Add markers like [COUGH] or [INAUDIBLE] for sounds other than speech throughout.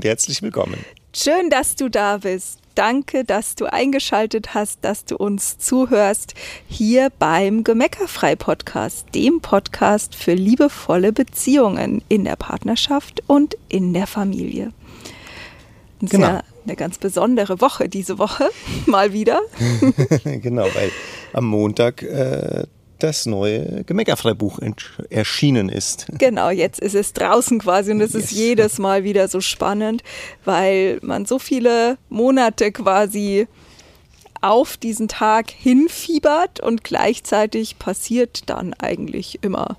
und herzlich willkommen. Schön, dass du da bist. Danke, dass du eingeschaltet hast, dass du uns zuhörst hier beim Gemeckerfrei Podcast, dem Podcast für liebevolle Beziehungen in der Partnerschaft und in der Familie. Genau. Ja eine ganz besondere Woche diese Woche, [LAUGHS] mal wieder. [LAUGHS] genau, weil am Montag äh, das neue Gemeckerfreibuch erschienen ist. Genau, jetzt ist es draußen quasi und es yes. ist jedes Mal wieder so spannend, weil man so viele Monate quasi auf diesen Tag hinfiebert und gleichzeitig passiert dann eigentlich immer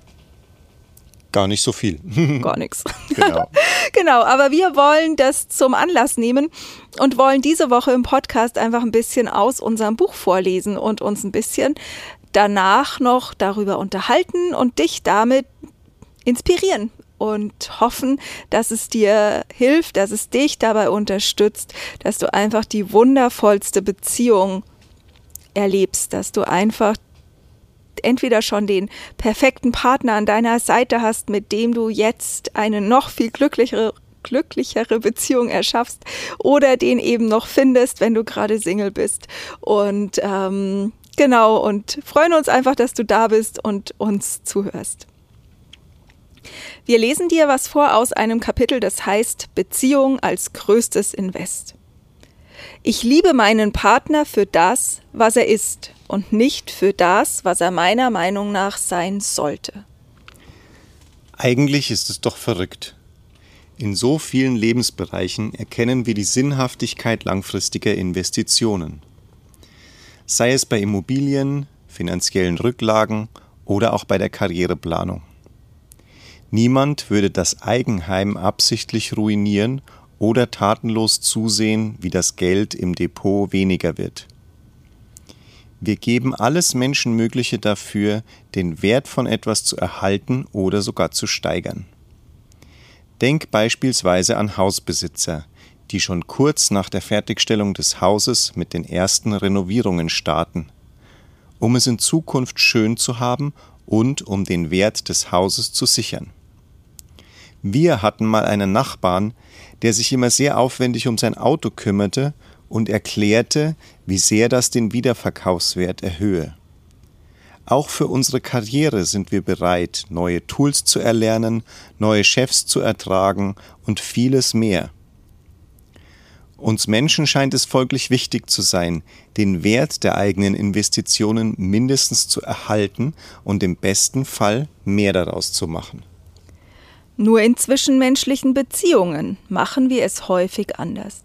Gar nicht so viel. [LAUGHS] Gar nichts. Genau. [LAUGHS] genau, aber wir wollen das zum Anlass nehmen und wollen diese Woche im Podcast einfach ein bisschen aus unserem Buch vorlesen und uns ein bisschen danach noch darüber unterhalten und dich damit inspirieren und hoffen, dass es dir hilft, dass es dich dabei unterstützt, dass du einfach die wundervollste Beziehung erlebst, dass du einfach entweder schon den perfekten Partner an deiner Seite hast, mit dem du jetzt eine noch viel glücklichere glücklichere Beziehung erschaffst oder den eben noch findest, wenn du gerade Single bist. Und ähm, Genau, und freuen uns einfach, dass du da bist und uns zuhörst. Wir lesen dir was vor aus einem Kapitel, das heißt Beziehung als größtes Invest. Ich liebe meinen Partner für das, was er ist und nicht für das, was er meiner Meinung nach sein sollte. Eigentlich ist es doch verrückt. In so vielen Lebensbereichen erkennen wir die Sinnhaftigkeit langfristiger Investitionen sei es bei Immobilien, finanziellen Rücklagen oder auch bei der Karriereplanung. Niemand würde das Eigenheim absichtlich ruinieren oder tatenlos zusehen, wie das Geld im Depot weniger wird. Wir geben alles Menschenmögliche dafür, den Wert von etwas zu erhalten oder sogar zu steigern. Denk beispielsweise an Hausbesitzer, die schon kurz nach der Fertigstellung des Hauses mit den ersten Renovierungen starten, um es in Zukunft schön zu haben und um den Wert des Hauses zu sichern. Wir hatten mal einen Nachbarn, der sich immer sehr aufwendig um sein Auto kümmerte und erklärte, wie sehr das den Wiederverkaufswert erhöhe. Auch für unsere Karriere sind wir bereit, neue Tools zu erlernen, neue Chefs zu ertragen und vieles mehr. Uns Menschen scheint es folglich wichtig zu sein, den Wert der eigenen Investitionen mindestens zu erhalten und im besten Fall mehr daraus zu machen. Nur in zwischenmenschlichen Beziehungen machen wir es häufig anders.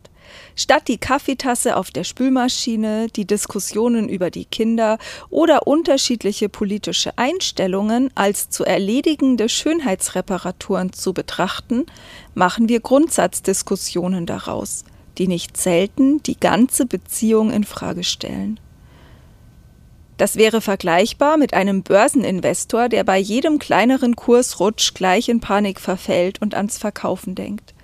Statt die Kaffeetasse auf der Spülmaschine, die Diskussionen über die Kinder oder unterschiedliche politische Einstellungen als zu erledigende Schönheitsreparaturen zu betrachten, machen wir Grundsatzdiskussionen daraus – die nicht selten die ganze Beziehung in Frage stellen. Das wäre vergleichbar mit einem Börseninvestor, der bei jedem kleineren Kursrutsch gleich in Panik verfällt und ans Verkaufen denkt.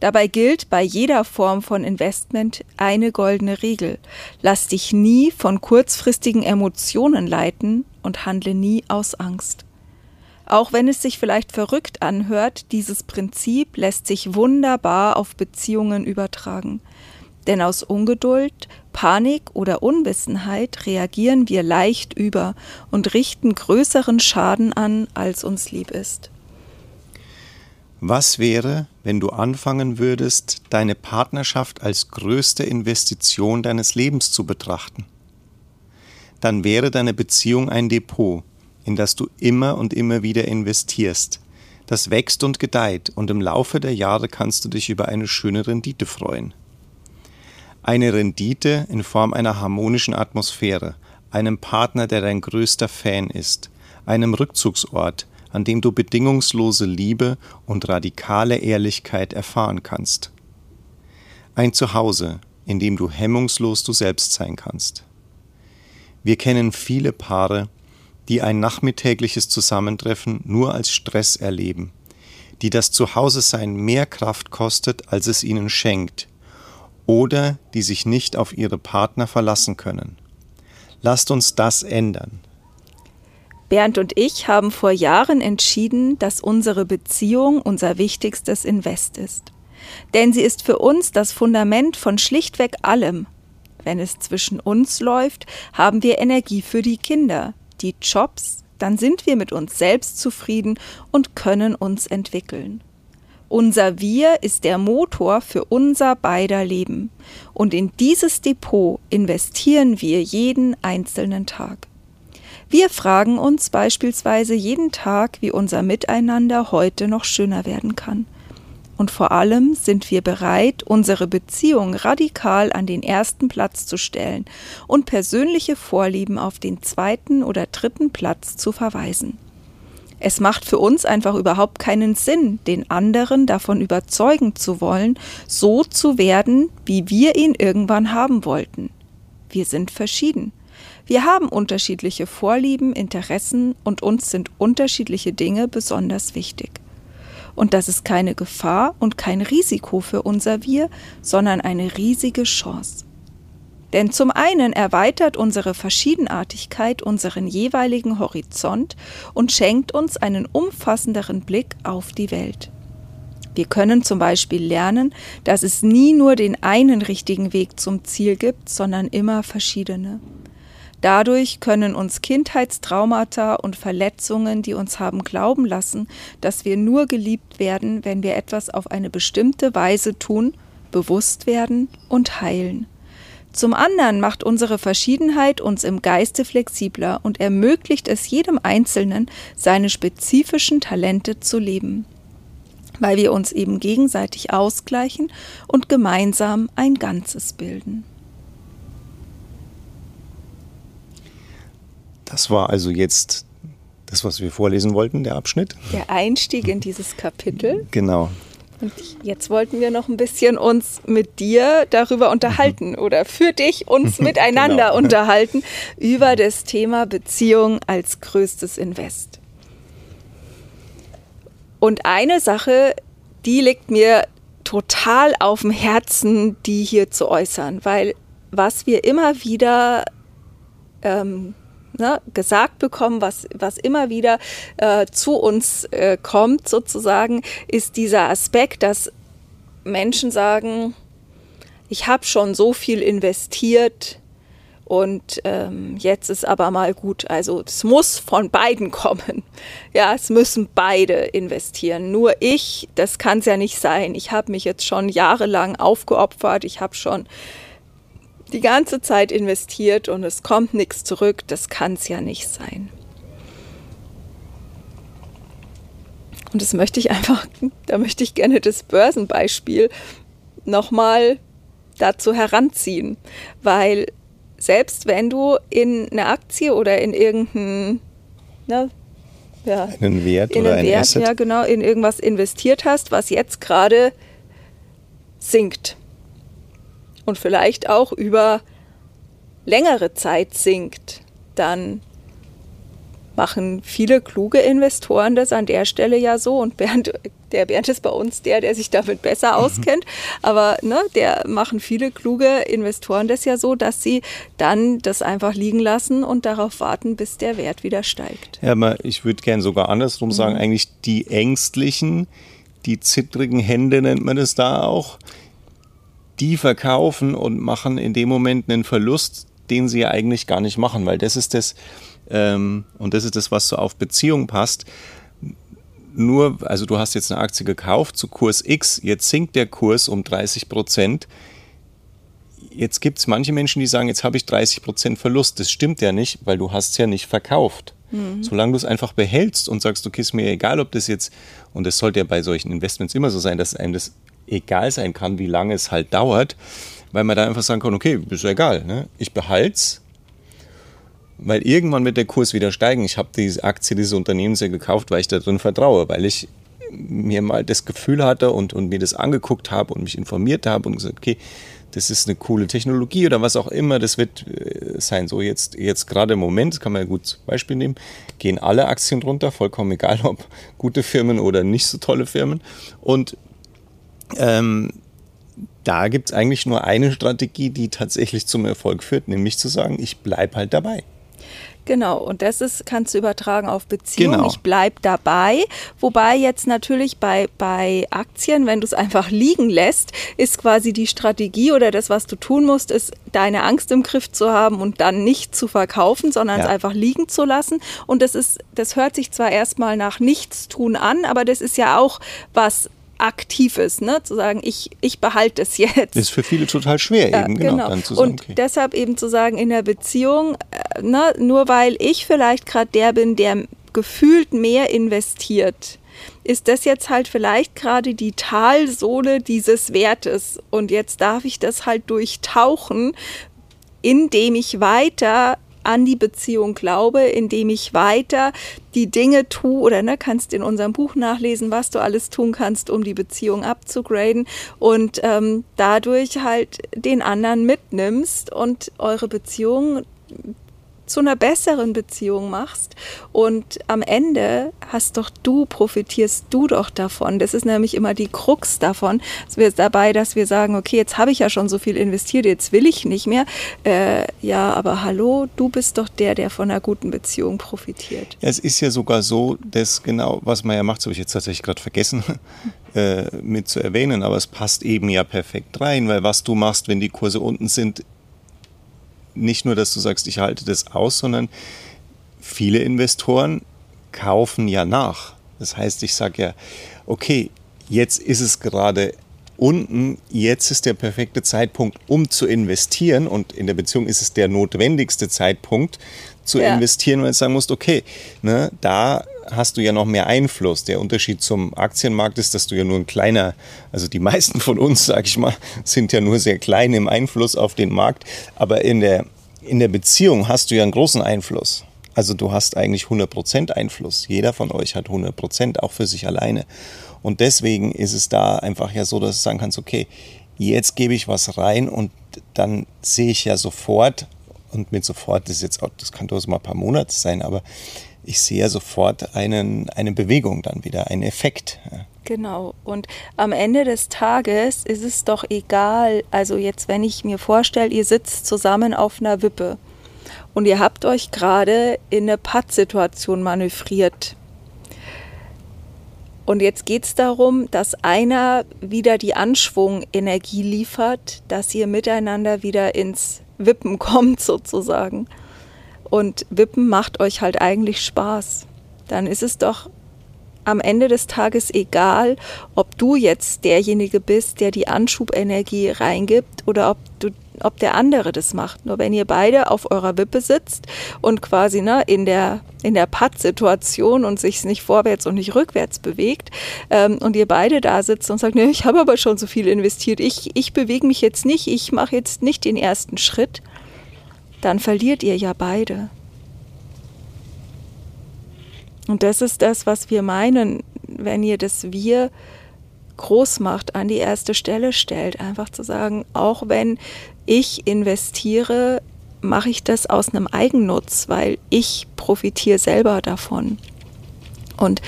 Dabei gilt bei jeder Form von Investment eine goldene Regel. Lass dich nie von kurzfristigen Emotionen leiten und handle nie aus Angst. Auch wenn es sich vielleicht verrückt anhört, dieses Prinzip lässt sich wunderbar auf Beziehungen übertragen. Denn aus Ungeduld, Panik oder Unwissenheit reagieren wir leicht über und richten größeren Schaden an, als uns lieb ist. Was wäre, wenn du anfangen würdest, deine Partnerschaft als größte Investition deines Lebens zu betrachten? Dann wäre deine Beziehung ein Depot, in das du immer und immer wieder investierst. Das wächst und gedeiht und im Laufe der Jahre kannst du dich über eine schöne Rendite freuen. Eine Rendite in Form einer harmonischen Atmosphäre, einem Partner, der dein größter Fan ist, einem Rückzugsort, an dem du bedingungslose Liebe und radikale Ehrlichkeit erfahren kannst. Ein Zuhause, in dem du hemmungslos du selbst sein kannst. Wir kennen viele Paare, die ein nachmittägliches Zusammentreffen nur als Stress erleben, die das Zuhause-Sein mehr Kraft kostet, als es ihnen schenkt, oder die sich nicht auf ihre Partner verlassen können. Lasst uns das ändern. Bernd und ich haben vor Jahren entschieden, dass unsere Beziehung unser wichtigstes Invest ist. Denn sie ist für uns das Fundament von schlichtweg allem. Wenn es zwischen uns läuft, haben wir Energie für die Kinder, die Jobs, dann sind wir mit uns selbst zufrieden und können uns entwickeln. Unser Wir ist der Motor für unser beider Leben. Und in dieses Depot investieren wir jeden einzelnen Tag. Wir fragen uns beispielsweise jeden Tag, wie unser Miteinander heute noch schöner werden kann. Und vor allem sind wir bereit, unsere Beziehung radikal an den ersten Platz zu stellen und persönliche Vorlieben auf den zweiten oder dritten Platz zu verweisen. Es macht für uns einfach überhaupt keinen Sinn, den anderen davon überzeugen zu wollen, so zu werden, wie wir ihn irgendwann haben wollten. Wir sind verschieden. Wir haben unterschiedliche Vorlieben, Interessen und uns sind unterschiedliche Dinge besonders wichtig. Und das ist keine Gefahr und kein Risiko für unser Wir, sondern eine riesige Chance. Denn zum einen erweitert unsere Verschiedenartigkeit unseren jeweiligen Horizont und schenkt uns einen umfassenderen Blick auf die Welt. Wir können zum Beispiel lernen, dass es nie nur den einen richtigen Weg zum Ziel gibt, sondern immer verschiedene. Dadurch können uns Kindheitstraumata und Verletzungen, die uns haben glauben lassen, dass wir nur geliebt werden, wenn wir etwas auf eine bestimmte Weise tun, bewusst werden und heilen. Zum anderen macht unsere Verschiedenheit uns im Geiste flexibler und ermöglicht es jedem Einzelnen, seine spezifischen Talente zu leben, weil wir uns eben gegenseitig ausgleichen und gemeinsam ein Ganzes bilden. Das war also jetzt das, was wir vorlesen wollten, der Abschnitt. Der Einstieg in dieses Kapitel. Genau. Und jetzt wollten wir noch ein bisschen uns mit dir darüber unterhalten oder für dich uns [LAUGHS] miteinander genau. unterhalten über das Thema Beziehung als größtes Invest. Und eine Sache, die liegt mir total auf dem Herzen, die hier zu äußern, weil was wir immer wieder ähm, ne, gesagt bekommen, was, was immer wieder äh, zu uns äh, kommt, sozusagen, ist dieser Aspekt, dass Menschen sagen, ich habe schon so viel investiert und ähm, jetzt ist aber mal gut. Also es muss von beiden [LAUGHS] kommen. Ja, es müssen beide investieren. Nur ich, das kann es ja nicht sein. Ich habe mich jetzt schon jahrelang aufgeopfert. Ich habe schon die ganze Zeit investiert und es kommt nichts zurück, das kann es ja nicht sein. Und das möchte ich einfach, [LAUGHS] da möchte ich gerne das Börsenbeispiel nochmal dazu heranziehen, weil selbst wenn du in eine Aktie oder in irgendeinen ne, ja, einen Wert in oder ein Wert, Asset. ja genau, in irgendwas investiert hast, was jetzt gerade sinkt, und vielleicht auch über längere Zeit sinkt, dann machen viele kluge Investoren das an der Stelle ja so und Bernd, der Bernd ist bei uns der, der sich damit besser mhm. auskennt, aber ne, der machen viele kluge Investoren das ja so, dass sie dann das einfach liegen lassen und darauf warten, bis der Wert wieder steigt. Ja, aber ich würde gerne sogar andersrum mhm. sagen, eigentlich die ängstlichen, die zittrigen Hände nennt man es da auch, die verkaufen und machen in dem Moment einen Verlust, den sie ja eigentlich gar nicht machen, weil das ist das, ähm, und das ist das, was so auf Beziehung passt. Nur, also du hast jetzt eine Aktie gekauft zu Kurs X, jetzt sinkt der Kurs um 30 Prozent. Jetzt gibt es manche Menschen, die sagen, jetzt habe ich 30 Prozent Verlust. Das stimmt ja nicht, weil du hast es ja nicht verkauft. Mhm. Solange du es einfach behältst und sagst, okay, ist mir egal, ob das jetzt, und das sollte ja bei solchen Investments immer so sein, dass einem das egal sein kann, wie lange es halt dauert, weil man da einfach sagen kann, okay, ist egal, ne? ich behalte es, weil irgendwann wird der Kurs wieder steigen. Ich habe diese Aktie dieses Unternehmens ja gekauft, weil ich da drin vertraue, weil ich mir mal das Gefühl hatte und, und mir das angeguckt habe und mich informiert habe und gesagt, okay, das ist eine coole Technologie oder was auch immer, das wird äh, sein. So jetzt, jetzt gerade im Moment, das kann man ja gut zum Beispiel nehmen, gehen alle Aktien runter, vollkommen egal, ob gute Firmen oder nicht so tolle Firmen. Und ähm, da gibt es eigentlich nur eine Strategie, die tatsächlich zum Erfolg führt, nämlich zu sagen, ich bleibe halt dabei. Genau, und das ist, kannst du übertragen auf Beziehungen. Genau. Ich bleib dabei. Wobei jetzt natürlich bei, bei Aktien, wenn du es einfach liegen lässt, ist quasi die Strategie oder das, was du tun musst, ist deine Angst im Griff zu haben und dann nicht zu verkaufen, sondern Ja. es einfach liegen zu lassen. Und das ist, das hört sich zwar erstmal nach Nichtstun an, aber das ist ja auch was Aktives, ne? Zu sagen, ich, ich behalte es jetzt. Das ist für viele total schwer, Ja, eben, genau, dann zu sagen, und okay. deshalb eben zu sagen, in der Beziehung, äh, ne, nur weil ich vielleicht gerade der bin, der gefühlt mehr investiert, ist das jetzt halt vielleicht gerade die Talsohle dieses Wertes. Und jetzt darf ich das halt durchtauchen, indem ich weiter an die Beziehung glaube, indem ich weiter die Dinge tue oder ne, kannst in unserem Buch nachlesen, was du alles tun kannst, um die Beziehung abzugraden und ähm, dadurch halt den anderen mitnimmst und eure Beziehung zu einer besseren Beziehung machst. Und am Ende hast doch du, profitierst du doch davon. Das ist nämlich immer die Krux davon. dass wir dabei, dass wir sagen, okay, jetzt habe ich ja schon so viel investiert, jetzt will ich nicht mehr. Äh, ja, aber hallo, du bist doch der, der von einer guten Beziehung profitiert. Es ist ja sogar so, dass genau, was man ja macht, habe ich jetzt tatsächlich gerade vergessen [LAUGHS] äh, mit zu erwähnen, aber es passt eben ja perfekt rein, weil was du machst, wenn die Kurse unten sind, nicht nur, dass du sagst, ich halte das aus, sondern viele Investoren kaufen ja nach. Das heißt, ich sage ja, okay, jetzt ist es gerade unten, jetzt ist der perfekte Zeitpunkt, um zu investieren und in der Beziehung ist es der notwendigste Zeitpunkt zu Ja. investieren, weil du sagen musst, okay, ne, da hast du ja noch mehr Einfluss. Der Unterschied zum Aktienmarkt ist, dass du ja nur ein kleiner, also die meisten von uns, sag ich mal, sind ja nur sehr klein im Einfluss auf den Markt, aber in der, in der Beziehung hast du ja einen großen Einfluss. Also du hast eigentlich 100% Einfluss. Jeder von euch hat 100%, auch für sich alleine. Und deswegen ist es da einfach ja so, dass du sagen kannst, okay, jetzt gebe ich was rein und dann sehe ich ja sofort, und mit sofort ist jetzt auch, das kann durchaus mal ein paar Monate sein, aber ich sehe sofort einen, eine Bewegung dann wieder, einen Effekt. Genau. Und am Ende des Tages ist es doch egal, also jetzt, wenn ich mir vorstelle, ihr sitzt zusammen auf einer Wippe und ihr habt euch gerade in eine Pattsituation manövriert. Und jetzt geht es darum, dass einer wieder die Anschwungenergie liefert, dass ihr miteinander wieder ins Wippen [LAUGHS] kommt sozusagen. Und Wippen macht euch halt eigentlich Spaß. Dann ist es doch am Ende des Tages egal, ob du jetzt derjenige bist, der die Anschubenergie reingibt oder ob du ob der andere das macht. Nur wenn ihr beide auf eurer Wippe sitzt und quasi ne, in der, in der Patt-Situation und sich nicht vorwärts und nicht rückwärts bewegt ähm, und ihr beide da sitzt und sagt, ne, ich habe aber schon so viel investiert, ich, ich bewege mich jetzt nicht, ich mache jetzt nicht den ersten Schritt, dann verliert ihr ja beide. Und das ist das, was wir meinen, wenn ihr das Wir groß macht, an die erste Stelle stellt. Einfach zu sagen, auch wenn ich investiere, mache ich das aus einem Eigennutz, weil ich profitiere selber davon. Und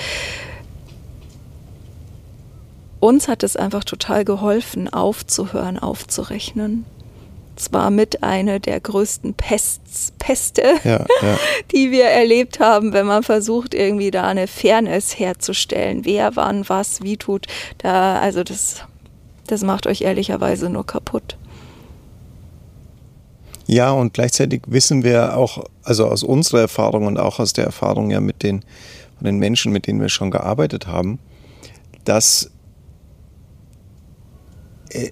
uns hat es einfach total geholfen, aufzuhören, aufzurechnen. Es war mit einer der größten Pests, Peste, Ja, ja. [LAUGHS] die wir erlebt haben, wenn man versucht, irgendwie da eine Fairness herzustellen. Wer wann was wie tut. Da, also das, das macht euch ehrlicherweise nur kaputt. Ja, und gleichzeitig wissen wir auch, also aus unserer Erfahrung und auch aus der Erfahrung ja mit den, von den Menschen, mit denen wir schon gearbeitet haben, dass äh,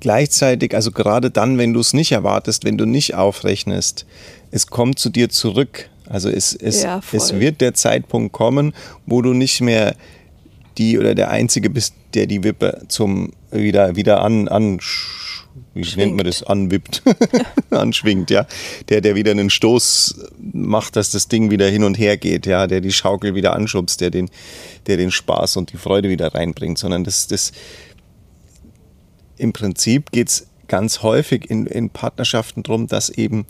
gleichzeitig, also gerade dann, wenn du es nicht erwartest, wenn du nicht aufrechnest, es kommt zu dir zurück. Also es, es, Ja, es wird der Zeitpunkt kommen, wo du nicht mehr die oder der Einzige bist, der die Wippe zum wieder, wieder an, an wie nennt man das, anwippt, [LAUGHS] anschwingt, ja. Der, der wieder einen Stoß macht, dass das Ding wieder hin und her geht, ja, der die Schaukel wieder anschubst, der den, der den Spaß und die Freude wieder reinbringt, sondern das, das im Prinzip geht es ganz häufig in, in Partnerschaften darum, dass eben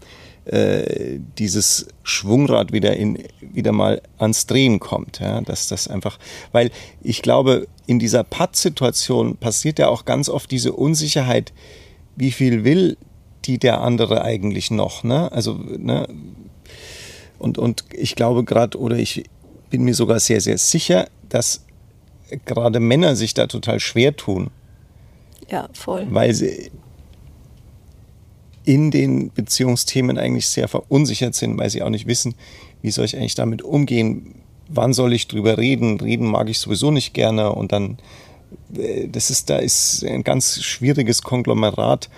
äh, dieses Schwungrad wieder, in, wieder mal ans Drehen kommt. Ja? Dass das einfach, weil ich glaube, in dieser Patt-Situation passiert ja auch ganz oft diese Unsicherheit, wie viel will die der andere eigentlich noch? Ne? Also, ne? Und, und ich glaube gerade, oder ich bin mir sogar sehr, sehr sicher, dass gerade Männer sich da total schwer tun. Ja, voll. Weil sie in den Beziehungsthemen eigentlich sehr verunsichert sind, weil sie auch nicht wissen, wie soll ich eigentlich damit umgehen, wann soll ich drüber reden, reden mag ich sowieso nicht gerne und dann, äh, das ist, da ist ein ganz schwieriges Konglomerat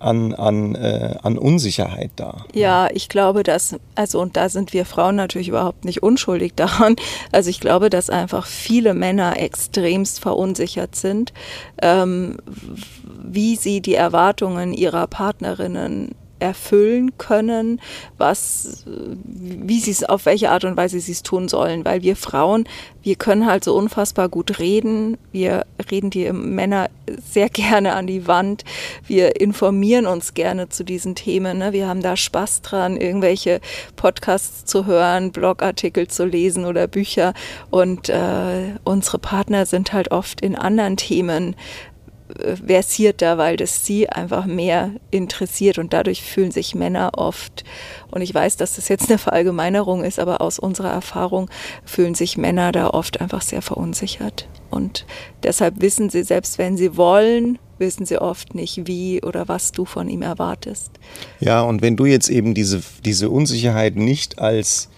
an, an, äh, an Unsicherheit da. Ja, ich glaube, dass, also und da sind wir Frauen natürlich überhaupt nicht unschuldig [LAUGHS] daran. Also ich glaube, dass einfach viele Männer extremst verunsichert sind, ähm, wie sie die Erwartungen ihrer Partnerinnen erfüllen können, was, wie sie es, auf welche Art und Weise sie es tun sollen. Weil wir Frauen, wir können halt so unfassbar gut reden. Wir reden die Männer sehr gerne an die Wand. Wir informieren uns gerne zu diesen Themen. Ne? Wir haben da Spaß dran, irgendwelche Podcasts zu hören, Blogartikel zu lesen oder Bücher. Und äh, unsere Partner sind halt oft in anderen Themen versierter, weil das sie einfach mehr interessiert und dadurch fühlen sich Männer oft, und ich weiß, dass das jetzt eine Verallgemeinerung ist, aber aus unserer Erfahrung fühlen sich Männer da oft einfach sehr verunsichert. Und deshalb wissen sie, selbst wenn sie wollen, wissen sie oft nicht, wie oder was du von ihm erwartest. Ja, und wenn du jetzt eben diese, diese Unsicherheit nicht als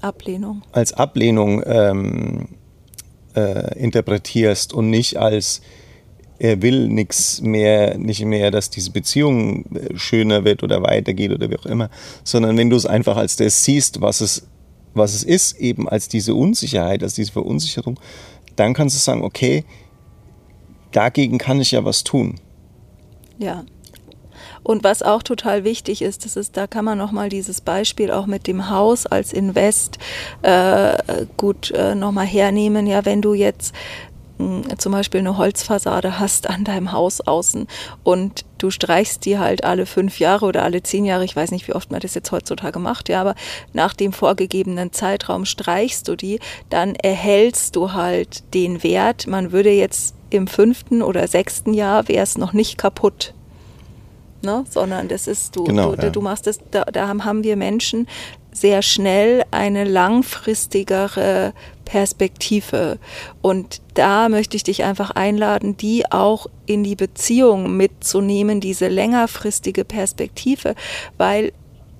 Ablehnung, als Ablehnung ähm, äh, interpretierst und nicht als er will nichts mehr, nicht mehr, dass diese Beziehung äh, schöner wird oder weitergeht oder wie auch immer, sondern wenn du es einfach als das siehst, was es, was es ist, eben als diese Unsicherheit, als diese Verunsicherung, dann kannst du sagen, okay, dagegen kann ich ja was tun. Ja. Und was auch total wichtig ist, das ist, da kann man nochmal dieses Beispiel auch mit dem Haus als Invest äh, gut äh, nochmal hernehmen. Ja, wenn du jetzt zum Beispiel eine Holzfassade hast an deinem Haus außen und du streichst die halt alle fünf Jahre oder alle zehn Jahre, ich weiß nicht, wie oft man das jetzt heutzutage macht, ja, aber nach dem vorgegebenen Zeitraum streichst du die, dann erhältst du halt den Wert. Man würde jetzt im fünften oder sechsten Jahr wäre es noch nicht kaputt. Ne? sondern das ist du, genau, du, ja. du machst das, da, da haben wir Menschen sehr schnell eine langfristigere Perspektive. Und da möchte ich dich einfach einladen, die auch in die Beziehung mitzunehmen, diese längerfristige Perspektive, weil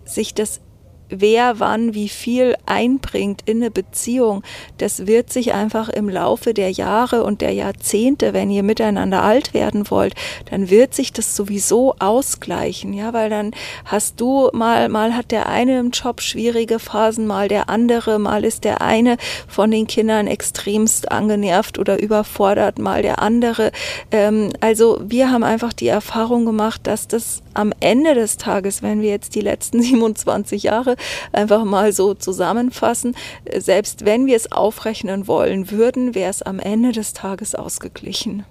sich das wer wann wie viel einbringt in eine Beziehung, das wird sich einfach im Laufe der Jahre und der Jahrzehnte, wenn ihr miteinander alt werden wollt, dann wird sich das sowieso ausgleichen, ja, weil dann hast du mal, mal hat der eine im Job schwierige Phasen, mal der andere, mal ist der eine von den Kindern extremst angenervt oder überfordert, mal der andere. Ähm, also wir haben einfach die Erfahrung gemacht, dass das am Ende des Tages, wenn wir jetzt die letzten [LAUGHS] 27 Jahre einfach mal so zusammenfassen, selbst wenn wir es aufrechnen wollen würden, wäre es am Ende des Tages ausgeglichen.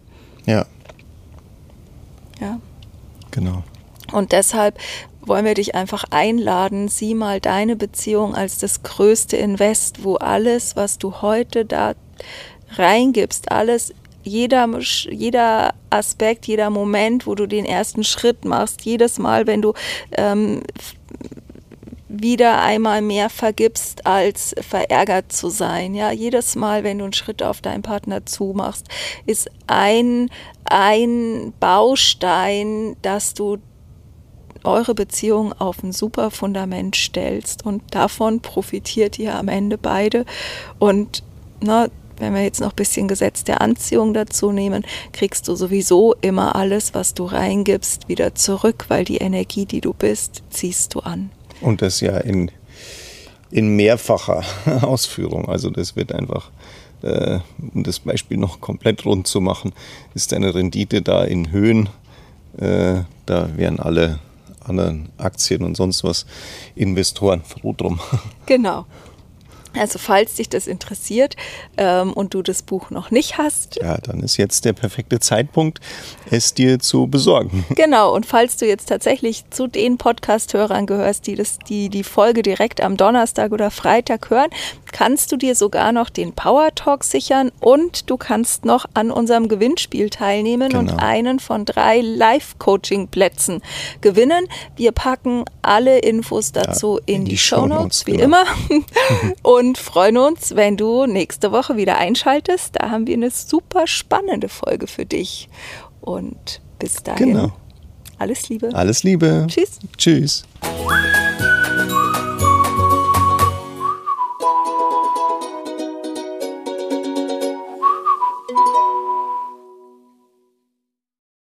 Ja. Ja. Genau. Und deshalb wollen wir dich einfach einladen, sieh mal deine Beziehung als das größte Invest, wo alles, was du heute da reingibst, alles jeder, jeder Aspekt, jeder Moment, wo du den ersten Schritt machst, jedes Mal, wenn du ähm, wieder einmal mehr vergibst, als verärgert zu sein. Ja, jedes Mal, wenn du einen Schritt auf deinen Partner zumachst, ist ein, ein Baustein, dass du eure Beziehung auf ein super Fundament stellst und davon profitiert ihr am Ende beide und na, wenn wir jetzt noch ein bisschen Gesetz der Anziehung dazu nehmen, kriegst du sowieso immer alles, was du reingibst, wieder zurück, weil die Energie, die du bist, ziehst du an. Und das ja in, in mehrfacher [LAUGHS] Ausführung. Also das wird einfach, äh, um das Beispiel noch komplett rund zu machen, ist eine Rendite da in Höhen. Äh, da wären alle anderen Aktien und sonst was Investoren froh drum. [LAUGHS] Genau. Also falls dich das interessiert ähm, und du das Buch noch nicht hast. Ja, dann ist jetzt der perfekte Zeitpunkt, es dir zu besorgen. [LAUGHS] Genau, und falls du jetzt tatsächlich zu den Podcast-Hörern gehörst, die, das, die die Folge direkt am Donnerstag oder Freitag hören, kannst du dir sogar noch den Power Talk sichern und du kannst noch an unserem Gewinnspiel teilnehmen genau. und einen von drei Live-Coaching-Plätzen gewinnen. Wir packen alle Infos dazu ja, in, in, die, die Show Notes, wie genau. immer. [LAUGHS] [LAUGHS] und freuen uns, wenn du nächste Woche wieder einschaltest. Da haben wir eine super spannende Folge für dich. Und bis dahin. Genau. Alles Liebe. Alles Liebe. Tschüss. Tschüss.